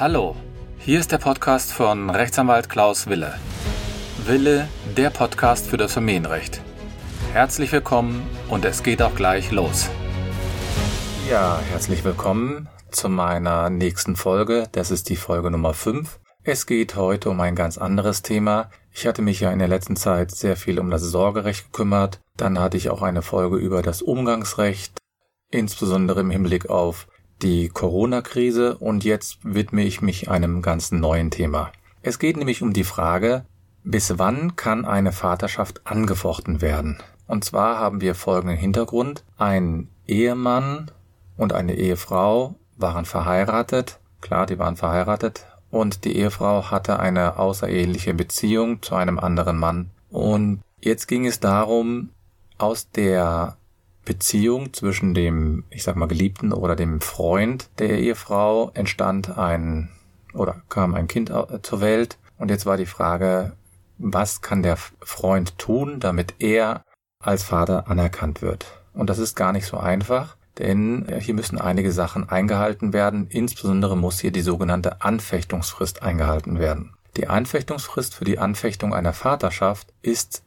Hallo, hier ist der Podcast von Rechtsanwalt Klaus Wille. Wille, der Podcast für das Familienrecht. Herzlich willkommen und es geht auch gleich los. Ja, herzlich willkommen zu meiner nächsten Folge. Das ist die Folge Nummer 5. Es geht heute um ein ganz anderes Thema. Ich hatte mich ja in der letzten Zeit sehr viel um das Sorgerecht gekümmert. Dann hatte ich auch eine Folge über das Umgangsrecht, insbesondere im Hinblick auf die Corona-Krise und jetzt widme ich mich einem ganz neuen Thema. Es geht nämlich um die Frage, bis wann kann eine Vaterschaft angefochten werden? Und zwar haben wir folgenden Hintergrund. Ein Ehemann und eine Ehefrau waren verheiratet. Klar, die waren verheiratet. Und die Ehefrau hatte eine außereheliche Beziehung zu einem anderen Mann. Und jetzt ging es darum, aus der Beziehung zwischen dem, ich sag mal, Geliebten oder dem Freund der Ehefrau entstand ein oder kam ein Kind zur Welt. Und jetzt war die Frage, was kann der Freund tun, damit er als Vater anerkannt wird? Und das ist gar nicht so einfach, denn hier müssen einige Sachen eingehalten werden. Insbesondere muss hier die sogenannte Anfechtungsfrist eingehalten werden. Die Anfechtungsfrist für die Anfechtung einer Vaterschaft ist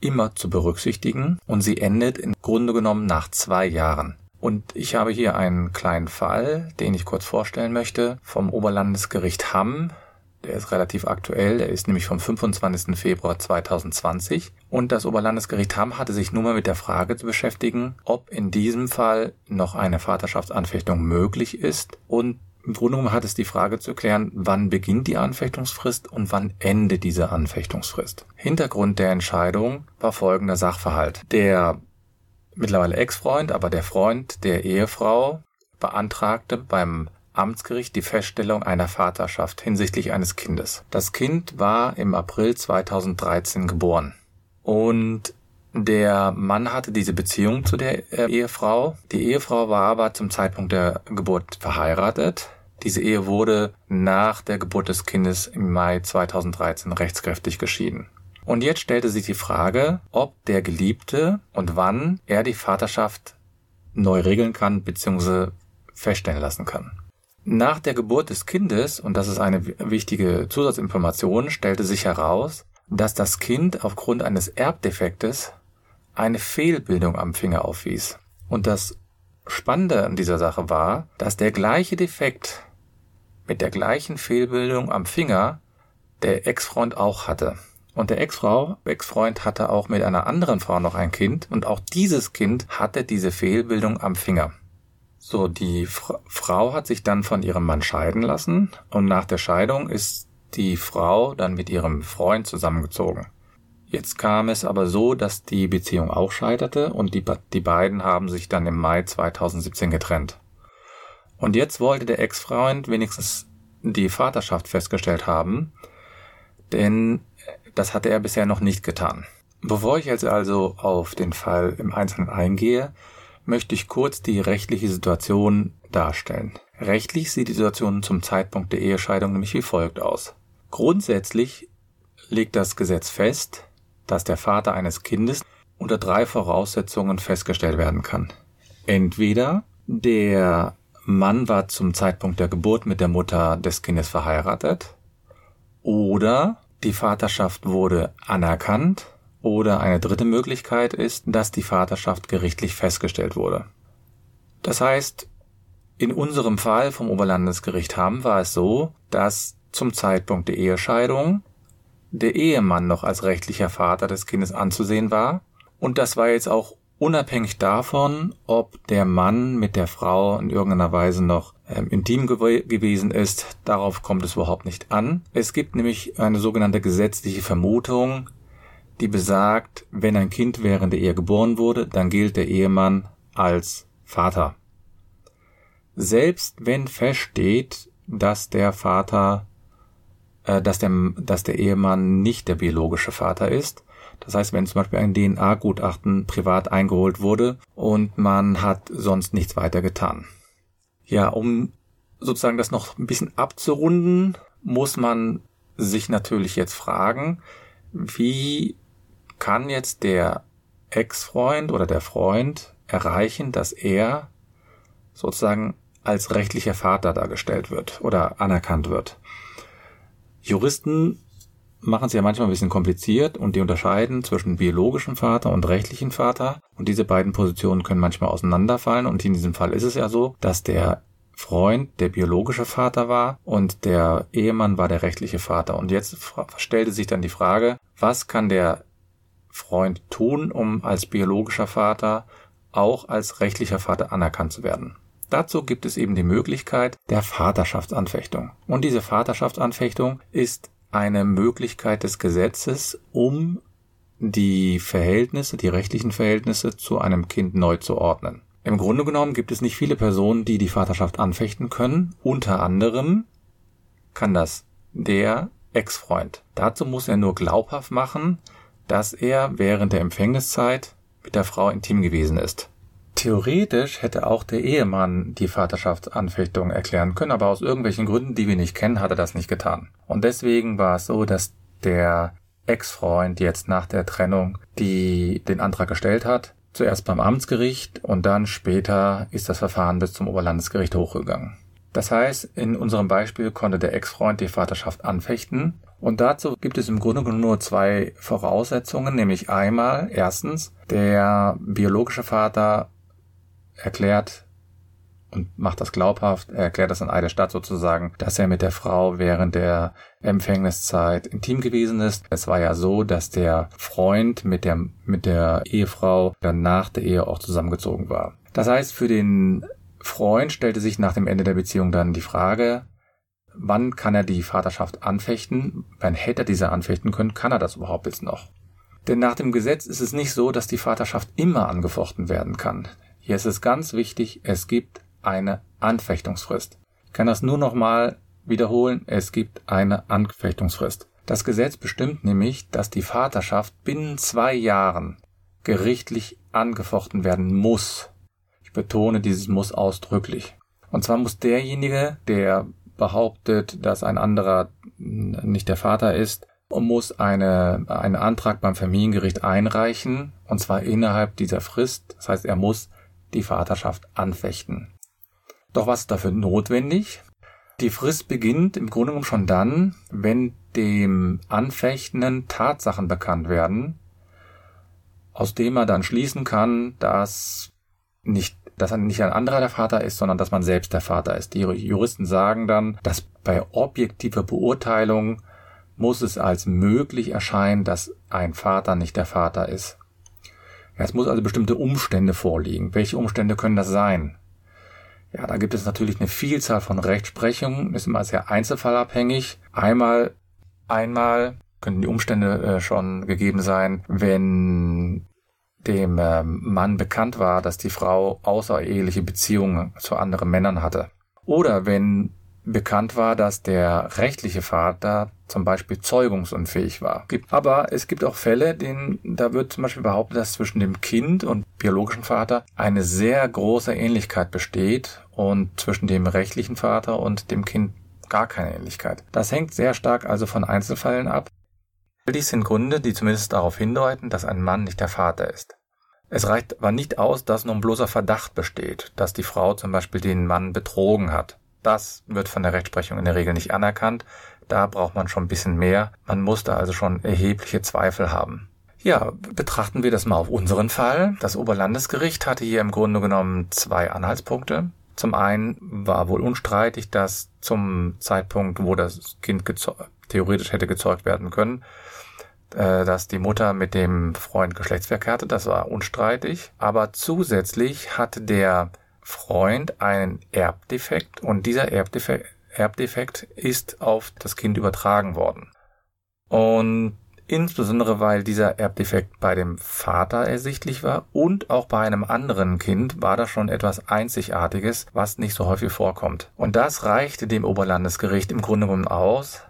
immer zu berücksichtigen und sie endet im Grunde genommen nach zwei Jahren. Und ich habe hier einen kleinen Fall, den ich kurz vorstellen möchte, vom Oberlandesgericht Hamm. Der ist relativ aktuell, der ist nämlich vom 25. Februar 2020. Und das Oberlandesgericht Hamm hatte sich nun mal mit der Frage zu beschäftigen, ob in diesem Fall noch eine Vaterschaftsanfechtung möglich ist und im Grunde genommen hat es die Frage zu klären, wann beginnt die Anfechtungsfrist und wann endet diese Anfechtungsfrist. Hintergrund der Entscheidung war folgender Sachverhalt. Der mittlerweile Ex-Freund, aber der Freund der Ehefrau beantragte beim Amtsgericht die Feststellung einer Vaterschaft hinsichtlich eines Kindes. Das Kind war im April 2013 geboren. Und der Mann hatte diese Beziehung zu der Ehefrau. Die Ehefrau war aber zum Zeitpunkt der Geburt verheiratet. Diese Ehe wurde nach der Geburt des Kindes im Mai 2013 rechtskräftig geschieden. Und jetzt stellte sich die Frage, ob der Geliebte und wann er die Vaterschaft neu regeln kann bzw. feststellen lassen kann. Nach der Geburt des Kindes, und das ist eine wichtige Zusatzinformation, stellte sich heraus, dass das Kind aufgrund eines Erbdefektes eine Fehlbildung am Finger aufwies. Und das Spannende an dieser Sache war, dass der gleiche Defekt mit der gleichen Fehlbildung am Finger der Ex-Freund auch hatte. Und der Ex-Frau, Ex-Freund hatte auch mit einer anderen Frau noch ein Kind und auch dieses Kind hatte diese Fehlbildung am Finger. So, die Fra Frau hat sich dann von ihrem Mann scheiden lassen und nach der Scheidung ist die Frau dann mit ihrem Freund zusammengezogen. Jetzt kam es aber so, dass die Beziehung auch scheiterte und die, die beiden haben sich dann im Mai 2017 getrennt. Und jetzt wollte der Ex-Freund wenigstens die Vaterschaft festgestellt haben, denn das hatte er bisher noch nicht getan. Bevor ich jetzt also auf den Fall im Einzelnen eingehe, möchte ich kurz die rechtliche Situation darstellen. Rechtlich sieht die Situation zum Zeitpunkt der Ehescheidung nämlich wie folgt aus. Grundsätzlich legt das Gesetz fest, dass der Vater eines Kindes unter drei Voraussetzungen festgestellt werden kann. Entweder der Mann war zum Zeitpunkt der Geburt mit der Mutter des Kindes verheiratet oder die Vaterschaft wurde anerkannt oder eine dritte Möglichkeit ist, dass die Vaterschaft gerichtlich festgestellt wurde. Das heißt, in unserem Fall vom Oberlandesgericht Hamm war es so, dass zum Zeitpunkt der Ehescheidung der Ehemann noch als rechtlicher Vater des Kindes anzusehen war und das war jetzt auch unabhängig davon, ob der Mann mit der Frau in irgendeiner Weise noch ähm, intim gew gewesen ist, darauf kommt es überhaupt nicht an. Es gibt nämlich eine sogenannte gesetzliche Vermutung, die besagt, wenn ein Kind während der Ehe geboren wurde, dann gilt der Ehemann als Vater. Selbst wenn feststeht, dass der Vater, äh, dass der, dass der Ehemann nicht der biologische Vater ist, das heißt, wenn zum Beispiel ein DNA-Gutachten privat eingeholt wurde und man hat sonst nichts weiter getan. Ja, um sozusagen das noch ein bisschen abzurunden, muss man sich natürlich jetzt fragen, wie kann jetzt der Ex-Freund oder der Freund erreichen, dass er sozusagen als rechtlicher Vater dargestellt wird oder anerkannt wird. Juristen machen es ja manchmal ein bisschen kompliziert und die unterscheiden zwischen biologischem Vater und rechtlichen Vater. Und diese beiden Positionen können manchmal auseinanderfallen. Und in diesem Fall ist es ja so, dass der Freund der biologische Vater war und der Ehemann war der rechtliche Vater. Und jetzt stellte sich dann die Frage, was kann der Freund tun, um als biologischer Vater auch als rechtlicher Vater anerkannt zu werden? Dazu gibt es eben die Möglichkeit der Vaterschaftsanfechtung. Und diese Vaterschaftsanfechtung ist eine Möglichkeit des Gesetzes, um die Verhältnisse, die rechtlichen Verhältnisse zu einem Kind neu zu ordnen. Im Grunde genommen gibt es nicht viele Personen, die die Vaterschaft anfechten können. Unter anderem kann das der Ex-Freund. Dazu muss er nur glaubhaft machen, dass er während der Empfängniszeit mit der Frau intim gewesen ist. Theoretisch hätte auch der Ehemann die Vaterschaftsanfechtung erklären können, aber aus irgendwelchen Gründen, die wir nicht kennen, hat er das nicht getan. Und deswegen war es so, dass der Ex-Freund jetzt nach der Trennung die den Antrag gestellt hat, zuerst beim Amtsgericht und dann später ist das Verfahren bis zum Oberlandesgericht hochgegangen. Das heißt, in unserem Beispiel konnte der Ex-Freund die Vaterschaft anfechten und dazu gibt es im Grunde genommen nur zwei Voraussetzungen, nämlich einmal, erstens, der biologische Vater erklärt und macht das glaubhaft, er erklärt das in Eide Stadt sozusagen, dass er mit der Frau während der Empfängniszeit intim gewesen ist. Es war ja so, dass der Freund mit der, mit der Ehefrau dann nach der Ehe auch zusammengezogen war. Das heißt, für den Freund stellte sich nach dem Ende der Beziehung dann die Frage, wann kann er die Vaterschaft anfechten? Wann hätte er diese anfechten können? Kann er das überhaupt jetzt noch? Denn nach dem Gesetz ist es nicht so, dass die Vaterschaft immer angefochten werden kann. Hier ist es ganz wichtig, es gibt eine Anfechtungsfrist. Ich kann das nur nochmal wiederholen, es gibt eine Anfechtungsfrist. Das Gesetz bestimmt nämlich, dass die Vaterschaft binnen zwei Jahren gerichtlich angefochten werden muss. Ich betone dieses muss ausdrücklich. Und zwar muss derjenige, der behauptet, dass ein anderer nicht der Vater ist, muss eine, einen Antrag beim Familiengericht einreichen, und zwar innerhalb dieser Frist. Das heißt, er muss die Vaterschaft anfechten. Doch was ist dafür notwendig? Die Frist beginnt im Grunde genommen schon dann, wenn dem Anfechtenden Tatsachen bekannt werden, aus dem man dann schließen kann, dass nicht, dass nicht ein anderer der Vater ist, sondern dass man selbst der Vater ist. Die Juristen sagen dann, dass bei objektiver Beurteilung muss es als möglich erscheinen, dass ein Vater nicht der Vater ist. Es muss also bestimmte Umstände vorliegen. Welche Umstände können das sein? Ja, da gibt es natürlich eine Vielzahl von Rechtsprechungen, ist immer sehr einzelfallabhängig. Einmal, einmal könnten die Umstände äh, schon gegeben sein, wenn dem äh, Mann bekannt war, dass die Frau außereheliche Beziehungen zu anderen Männern hatte. Oder wenn bekannt war, dass der rechtliche Vater zum Beispiel zeugungsunfähig war. Aber es gibt auch Fälle, denen, da wird zum Beispiel behauptet, dass zwischen dem Kind und biologischen Vater eine sehr große Ähnlichkeit besteht und zwischen dem rechtlichen Vater und dem Kind gar keine Ähnlichkeit. Das hängt sehr stark also von Einzelfällen ab. Dies sind Gründe, die zumindest darauf hindeuten, dass ein Mann nicht der Vater ist. Es reicht aber nicht aus, dass nun bloßer Verdacht besteht, dass die Frau zum Beispiel den Mann betrogen hat. Das wird von der Rechtsprechung in der Regel nicht anerkannt. Da braucht man schon ein bisschen mehr. Man muss da also schon erhebliche Zweifel haben. Ja, betrachten wir das mal auf unseren Fall. Das Oberlandesgericht hatte hier im Grunde genommen zwei Anhaltspunkte. Zum einen war wohl unstreitig, dass zum Zeitpunkt, wo das Kind theoretisch hätte gezeugt werden können, äh, dass die Mutter mit dem Freund Geschlechtsverkehr hatte. Das war unstreitig. Aber zusätzlich hatte der Freund einen Erbdefekt und dieser Erbdefekt, Erbdefekt ist auf das Kind übertragen worden. Und insbesondere weil dieser Erbdefekt bei dem Vater ersichtlich war und auch bei einem anderen Kind war das schon etwas Einzigartiges, was nicht so häufig vorkommt. Und das reichte dem Oberlandesgericht im Grunde genommen aus,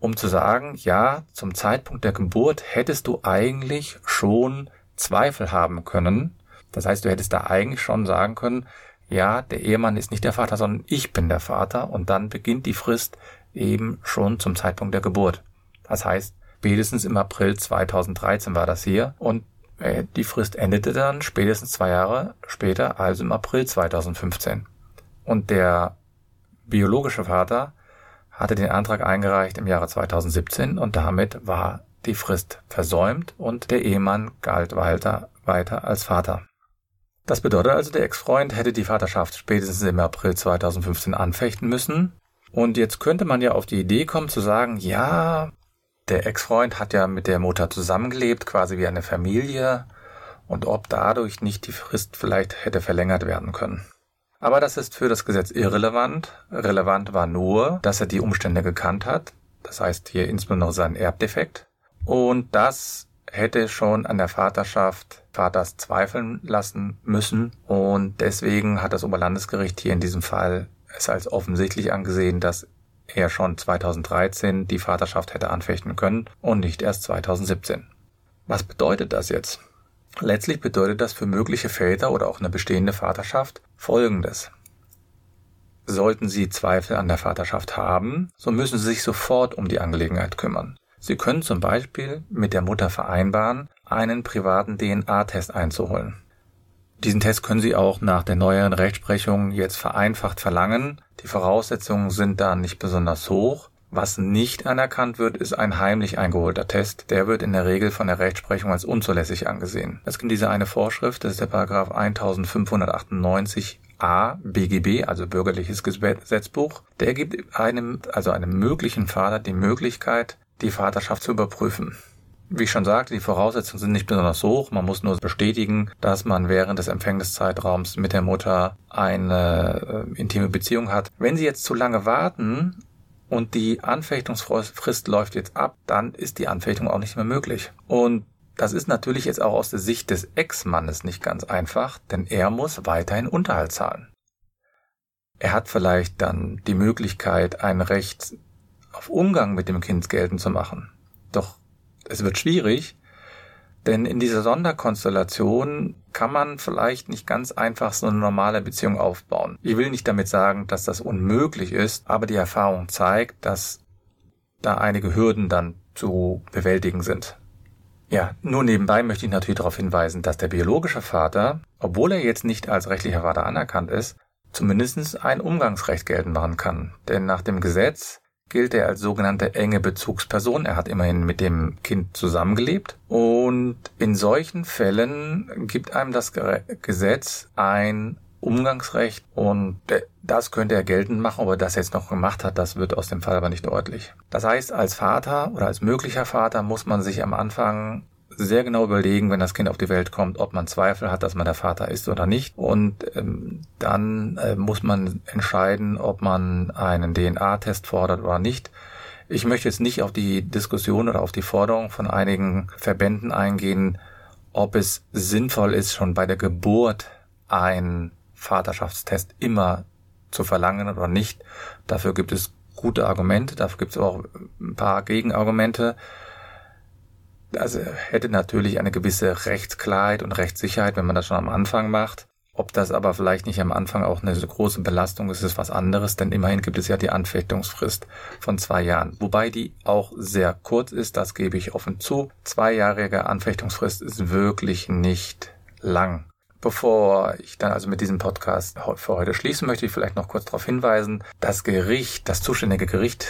um zu sagen, ja, zum Zeitpunkt der Geburt hättest du eigentlich schon Zweifel haben können, das heißt, du hättest da eigentlich schon sagen können, ja, der Ehemann ist nicht der Vater, sondern ich bin der Vater und dann beginnt die Frist eben schon zum Zeitpunkt der Geburt. Das heißt, spätestens im April 2013 war das hier und äh, die Frist endete dann spätestens zwei Jahre später, also im April 2015. Und der biologische Vater hatte den Antrag eingereicht im Jahre 2017 und damit war die Frist versäumt und der Ehemann galt weiter, weiter als Vater. Das bedeutet also, der Ex-Freund hätte die Vaterschaft spätestens im April 2015 anfechten müssen. Und jetzt könnte man ja auf die Idee kommen zu sagen, ja, der Ex-Freund hat ja mit der Mutter zusammengelebt, quasi wie eine Familie, und ob dadurch nicht die Frist vielleicht hätte verlängert werden können. Aber das ist für das Gesetz irrelevant. Relevant war nur, dass er die Umstände gekannt hat, das heißt hier insbesondere seinen Erbdefekt, und das hätte schon an der Vaterschaft Vaters zweifeln lassen müssen und deswegen hat das Oberlandesgericht hier in diesem Fall es als offensichtlich angesehen, dass er schon 2013 die Vaterschaft hätte anfechten können und nicht erst 2017. Was bedeutet das jetzt? Letztlich bedeutet das für mögliche Väter oder auch eine bestehende Vaterschaft Folgendes. Sollten Sie Zweifel an der Vaterschaft haben, so müssen Sie sich sofort um die Angelegenheit kümmern. Sie können zum Beispiel mit der Mutter vereinbaren, einen privaten DNA-Test einzuholen. Diesen Test können Sie auch nach der neueren Rechtsprechung jetzt vereinfacht verlangen. Die Voraussetzungen sind da nicht besonders hoch. Was nicht anerkannt wird, ist ein heimlich eingeholter Test. Der wird in der Regel von der Rechtsprechung als unzulässig angesehen. Es gibt diese eine Vorschrift, das ist der Paragraph 1598 A BGB, also Bürgerliches Gesetzbuch. Der gibt einem, also einem möglichen Vater die Möglichkeit, die Vaterschaft zu überprüfen. Wie ich schon sagte, die Voraussetzungen sind nicht besonders hoch. Man muss nur bestätigen, dass man während des Empfängniszeitraums mit der Mutter eine äh, intime Beziehung hat. Wenn Sie jetzt zu lange warten und die Anfechtungsfrist läuft jetzt ab, dann ist die Anfechtung auch nicht mehr möglich. Und das ist natürlich jetzt auch aus der Sicht des Ex-Mannes nicht ganz einfach, denn er muss weiterhin Unterhalt zahlen. Er hat vielleicht dann die Möglichkeit, ein Recht auf Umgang mit dem Kind geltend zu machen. Doch es wird schwierig, denn in dieser Sonderkonstellation kann man vielleicht nicht ganz einfach so eine normale Beziehung aufbauen. Ich will nicht damit sagen, dass das unmöglich ist, aber die Erfahrung zeigt, dass da einige Hürden dann zu bewältigen sind. Ja, nur nebenbei möchte ich natürlich darauf hinweisen, dass der biologische Vater, obwohl er jetzt nicht als rechtlicher Vater anerkannt ist, zumindest ein Umgangsrecht geltend machen kann. Denn nach dem Gesetz gilt er als sogenannte enge Bezugsperson. Er hat immerhin mit dem Kind zusammengelebt. Und in solchen Fällen gibt einem das Gesetz ein Umgangsrecht und das könnte er geltend machen, ob er das jetzt noch gemacht hat, das wird aus dem Fall aber nicht deutlich. Das heißt, als Vater oder als möglicher Vater muss man sich am Anfang sehr genau überlegen, wenn das Kind auf die Welt kommt, ob man Zweifel hat, dass man der Vater ist oder nicht. Und ähm, dann äh, muss man entscheiden, ob man einen DNA-Test fordert oder nicht. Ich möchte jetzt nicht auf die Diskussion oder auf die Forderung von einigen Verbänden eingehen, ob es sinnvoll ist, schon bei der Geburt einen Vaterschaftstest immer zu verlangen oder nicht. Dafür gibt es gute Argumente, dafür gibt es auch ein paar Gegenargumente also hätte natürlich eine gewisse Rechtsklarheit und Rechtssicherheit, wenn man das schon am Anfang macht. Ob das aber vielleicht nicht am Anfang auch eine große Belastung ist, ist was anderes, denn immerhin gibt es ja die Anfechtungsfrist von zwei Jahren. Wobei die auch sehr kurz ist, das gebe ich offen zu. Zweijährige Anfechtungsfrist ist wirklich nicht lang. Bevor ich dann also mit diesem Podcast für heute schließen, möchte ich vielleicht noch kurz darauf hinweisen, das Gericht, das zuständige Gericht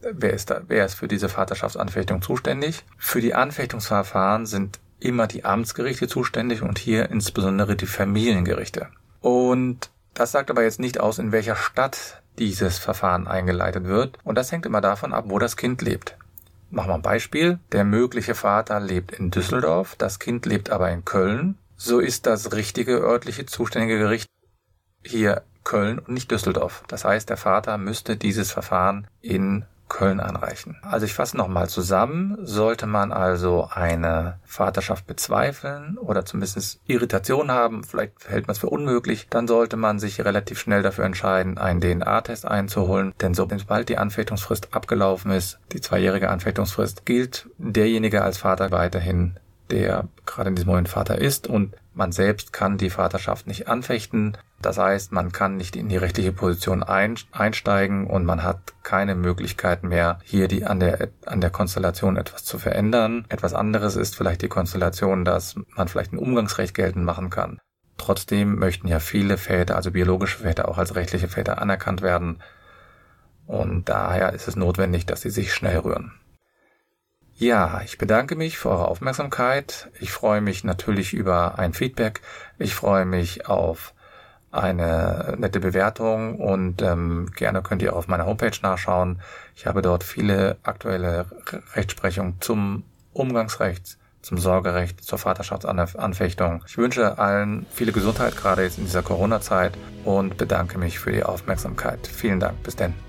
wer ist da, wer ist für diese Vaterschaftsanfechtung zuständig? Für die Anfechtungsverfahren sind immer die Amtsgerichte zuständig und hier insbesondere die Familiengerichte. Und das sagt aber jetzt nicht aus, in welcher Stadt dieses Verfahren eingeleitet wird. Und das hängt immer davon ab, wo das Kind lebt. Machen wir ein Beispiel. Der mögliche Vater lebt in Düsseldorf, das Kind lebt aber in Köln. So ist das richtige örtliche zuständige Gericht hier Köln und nicht Düsseldorf. Das heißt, der Vater müsste dieses Verfahren in Köln anreichen. Also ich fasse nochmal zusammen. Sollte man also eine Vaterschaft bezweifeln oder zumindest Irritation haben, vielleicht hält man es für unmöglich, dann sollte man sich relativ schnell dafür entscheiden, einen DNA-Test einzuholen. Denn sobald die Anfechtungsfrist abgelaufen ist, die zweijährige Anfechtungsfrist, gilt derjenige als Vater weiterhin der gerade in diesem Moment Vater ist und man selbst kann die Vaterschaft nicht anfechten. Das heißt, man kann nicht in die rechtliche Position einsteigen und man hat keine Möglichkeit mehr, hier die, an der, an der Konstellation etwas zu verändern. Etwas anderes ist vielleicht die Konstellation, dass man vielleicht ein Umgangsrecht geltend machen kann. Trotzdem möchten ja viele Väter, also biologische Väter, auch als rechtliche Väter anerkannt werden. Und daher ist es notwendig, dass sie sich schnell rühren. Ja, ich bedanke mich für eure Aufmerksamkeit. Ich freue mich natürlich über ein Feedback. Ich freue mich auf eine nette Bewertung und ähm, gerne könnt ihr auf meiner Homepage nachschauen. Ich habe dort viele aktuelle Rechtsprechung zum Umgangsrecht, zum Sorgerecht, zur Vaterschaftsanfechtung. Ich wünsche allen viele Gesundheit, gerade jetzt in dieser Corona-Zeit und bedanke mich für die Aufmerksamkeit. Vielen Dank. Bis denn.